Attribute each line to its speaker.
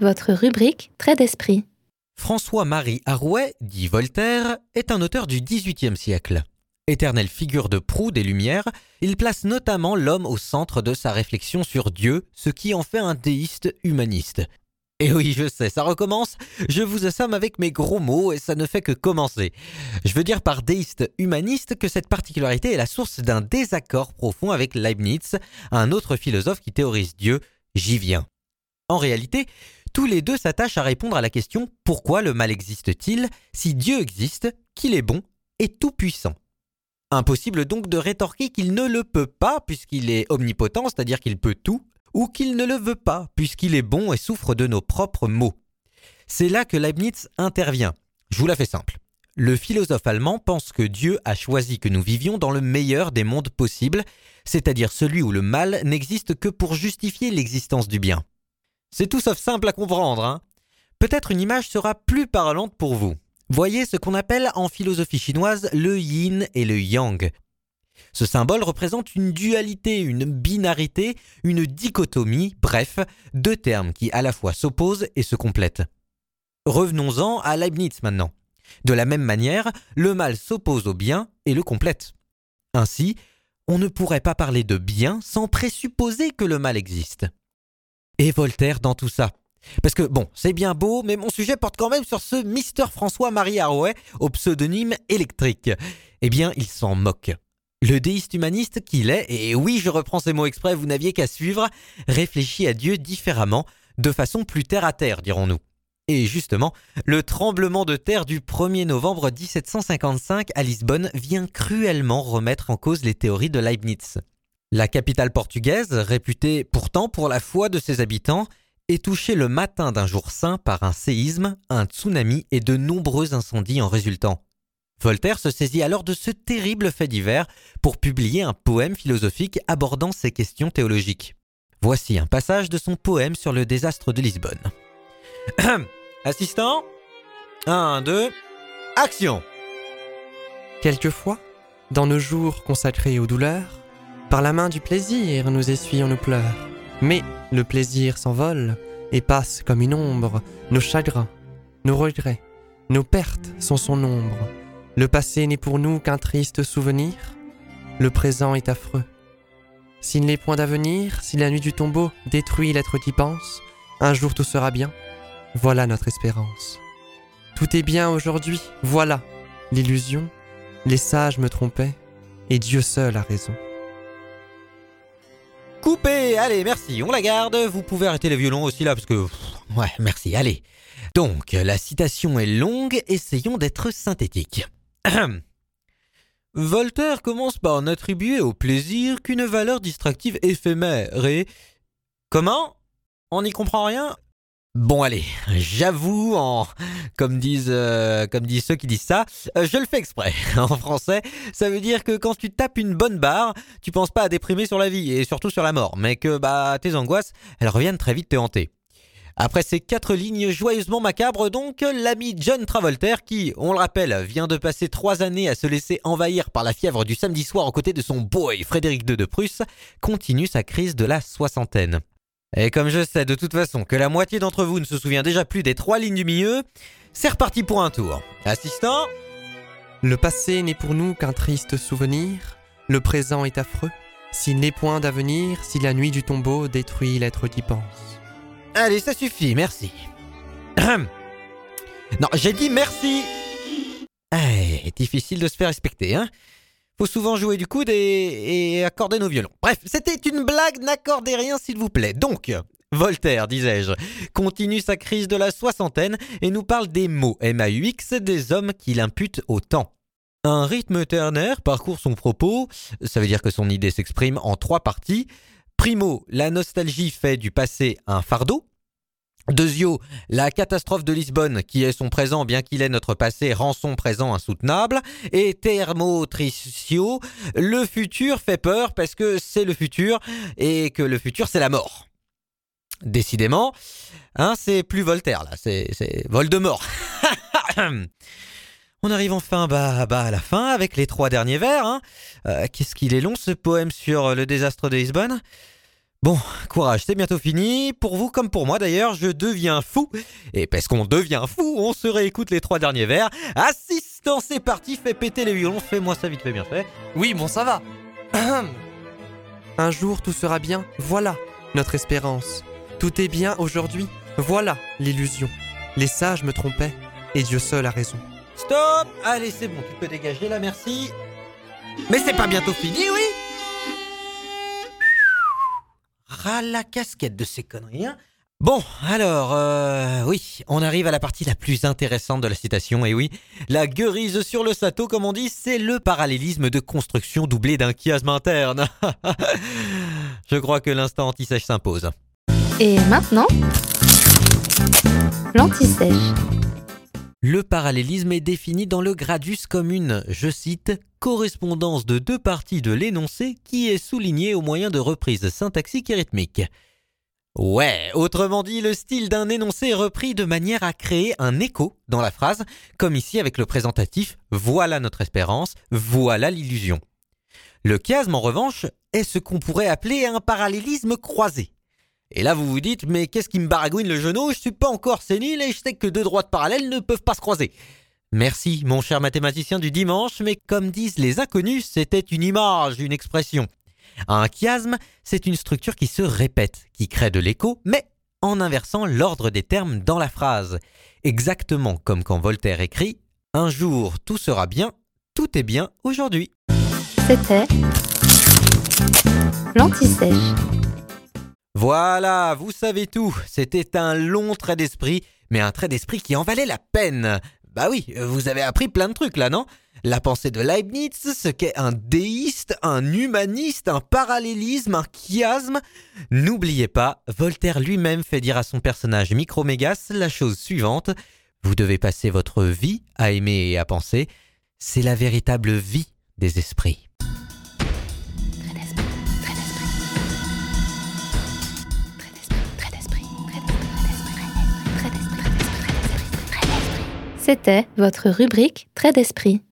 Speaker 1: votre rubrique Trait d'esprit.
Speaker 2: François-Marie Arouet, dit Voltaire, est un auteur du XVIIIe siècle. Éternelle figure de proue des Lumières, il place notamment l'homme au centre de sa réflexion sur Dieu, ce qui en fait un déiste humaniste. Et oui, je sais, ça recommence. Je vous assomme avec mes gros mots et ça ne fait que commencer. Je veux dire par déiste humaniste que cette particularité est la source d'un désaccord profond avec Leibniz, un autre philosophe qui théorise Dieu, j'y viens. En réalité, tous les deux s'attachent à répondre à la question pourquoi le mal existe-t-il si Dieu existe, qu'il est bon et tout-puissant? Impossible donc de rétorquer qu'il ne le peut pas puisqu'il est omnipotent, c'est-à-dire qu'il peut tout, ou qu'il ne le veut pas puisqu'il est bon et souffre de nos propres maux. C'est là que Leibniz intervient. Je vous la fais simple. Le philosophe allemand pense que Dieu a choisi que nous vivions dans le meilleur des mondes possibles, c'est-à-dire celui où le mal n'existe que pour justifier l'existence du bien. C'est tout sauf simple à comprendre, hein Peut-être une image sera plus parlante pour vous. Voyez ce qu'on appelle en philosophie chinoise le yin et le yang. Ce symbole représente une dualité, une binarité, une dichotomie, bref, deux termes qui à la fois s'opposent et se complètent. Revenons-en à Leibniz maintenant. De la même manière, le mal s'oppose au bien et le complète. Ainsi, on ne pourrait pas parler de bien sans présupposer que le mal existe. Et Voltaire dans tout ça parce que bon, c'est bien beau, mais mon sujet porte quand même sur ce Mister François-Marie Arouet au pseudonyme électrique. Eh bien, il s'en moque. Le déiste humaniste qu'il est, et oui, je reprends ces mots exprès, vous n'aviez qu'à suivre, réfléchit à Dieu différemment, de façon plus terre à terre, dirons-nous. Et justement, le tremblement de terre du 1er novembre 1755 à Lisbonne vient cruellement remettre en cause les théories de Leibniz. La capitale portugaise, réputée pourtant pour la foi de ses habitants, est touché le matin d'un jour saint par un séisme, un tsunami et de nombreux incendies en résultant. Voltaire se saisit alors de ce terrible fait divers pour publier un poème philosophique abordant ces questions théologiques. Voici un passage de son poème sur le désastre de Lisbonne. Assistant 1, 2, action
Speaker 3: Quelquefois, dans nos jours consacrés aux douleurs, par la main du plaisir nous essuyons nos pleurs. Mais le plaisir s'envole et passe comme une ombre. Nos chagrins, nos regrets, nos pertes sont son ombre. Le passé n'est pour nous qu'un triste souvenir. Le présent est affreux. S'il n'est point d'avenir, si la nuit du tombeau détruit l'être qui pense, un jour tout sera bien. Voilà notre espérance. Tout est bien aujourd'hui, voilà l'illusion. Les sages me trompaient, et Dieu seul a raison.
Speaker 2: Coupé. Allez, merci, on la garde. Vous pouvez arrêter les violons aussi là, parce que... Ouais, merci, allez. Donc, la citation est longue, essayons d'être synthétiques. Voltaire commence par n'attribuer au plaisir qu'une valeur distractive éphémère. Et... Comment? On n'y comprend rien? Bon allez, j'avoue, en comme disent euh, ceux qui disent ça, euh, je le fais exprès. En français, ça veut dire que quand tu tapes une bonne barre, tu penses pas à déprimer sur la vie et surtout sur la mort, mais que bah tes angoisses, elles reviennent très vite te hanter. Après ces quatre lignes joyeusement macabres, donc, l'ami John Travolter, qui, on le rappelle, vient de passer trois années à se laisser envahir par la fièvre du samedi soir aux côtés de son boy Frédéric II de Prusse, continue sa crise de la soixantaine. Et comme je sais de toute façon que la moitié d'entre vous ne se souvient déjà plus des trois lignes du milieu, c'est reparti pour un tour. Assistant
Speaker 3: Le passé n'est pour nous qu'un triste souvenir, le présent est affreux, s'il n'est point d'avenir, si la nuit du tombeau détruit l'être qui pense.
Speaker 2: Allez, ça suffit, merci. non, j'ai dit merci. Eh, difficile de se faire respecter, hein faut souvent jouer du coude et, accorder nos violons. Bref, c'était une blague, n'accordez rien s'il vous plaît. Donc, Voltaire, disais-je, continue sa crise de la soixantaine et nous parle des mots MAUX des hommes qu'il impute au temps. Un rythme ternaire parcourt son propos, ça veut dire que son idée s'exprime en trois parties. Primo, la nostalgie fait du passé un fardeau. Deuxio, la catastrophe de Lisbonne, qui est son présent bien qu'il est notre passé, rend son présent insoutenable. Et Thermotricio, le futur fait peur parce que c'est le futur et que le futur c'est la mort. Décidément, hein, c'est plus Voltaire là, c'est, c'est Voldemort. On arrive enfin bah, bah, à la fin avec les trois derniers vers. Hein. Euh, qu'est-ce qu'il est long ce poème sur le désastre de Lisbonne? Bon, courage, c'est bientôt fini. Pour vous comme pour moi d'ailleurs, je deviens fou. Et parce qu'on devient fou, on se réécoute les trois derniers vers. Assistant, c'est parti, fais péter les violons, fais-moi ça vite fait bien fait.
Speaker 3: Oui, bon, ça va. Un jour tout sera bien, voilà notre espérance. Tout est bien aujourd'hui, voilà l'illusion. Les sages me trompaient, et Dieu seul a raison.
Speaker 2: Stop Allez, c'est bon, tu peux dégager là, merci. Mais c'est pas bientôt fini, oui La casquette de ces conneries, hein Bon, alors, euh, oui, on arrive à la partie la plus intéressante de la citation, et oui, la guerise sur le sato, comme on dit, c'est le parallélisme de construction doublé d'un chiasme interne. Je crois que l'instant anti-sèche s'impose.
Speaker 1: Et maintenant, l'anti-sèche.
Speaker 2: Le parallélisme est défini dans le gradus comme une, je cite, correspondance de deux parties de l'énoncé qui est soulignée au moyen de reprises syntaxiques et rythmiques. Ouais, autrement dit, le style d'un énoncé est repris de manière à créer un écho dans la phrase, comme ici avec le présentatif Voilà notre espérance, voilà l'illusion. Le chiasme, en revanche, est ce qu'on pourrait appeler un parallélisme croisé. Et là, vous vous dites, mais qu'est-ce qui me baragouine le genou? Je suis pas encore sénile et je sais que deux droites parallèles ne peuvent pas se croiser. Merci, mon cher mathématicien du dimanche, mais comme disent les inconnus, c'était une image, une expression. Un chiasme, c'est une structure qui se répète, qui crée de l'écho, mais en inversant l'ordre des termes dans la phrase. Exactement comme quand Voltaire écrit Un jour tout sera bien, tout est bien aujourd'hui.
Speaker 1: C'était l'anti-sèche.
Speaker 2: Voilà, vous savez tout. C'était un long trait d'esprit, mais un trait d'esprit qui en valait la peine. Bah oui, vous avez appris plein de trucs là, non? La pensée de Leibniz, ce qu'est un déiste, un humaniste, un parallélisme, un chiasme. N'oubliez pas, Voltaire lui-même fait dire à son personnage Micromégas la chose suivante. Vous devez passer votre vie à aimer et à penser. C'est la véritable vie des esprits.
Speaker 1: C'était votre rubrique Trait d'esprit.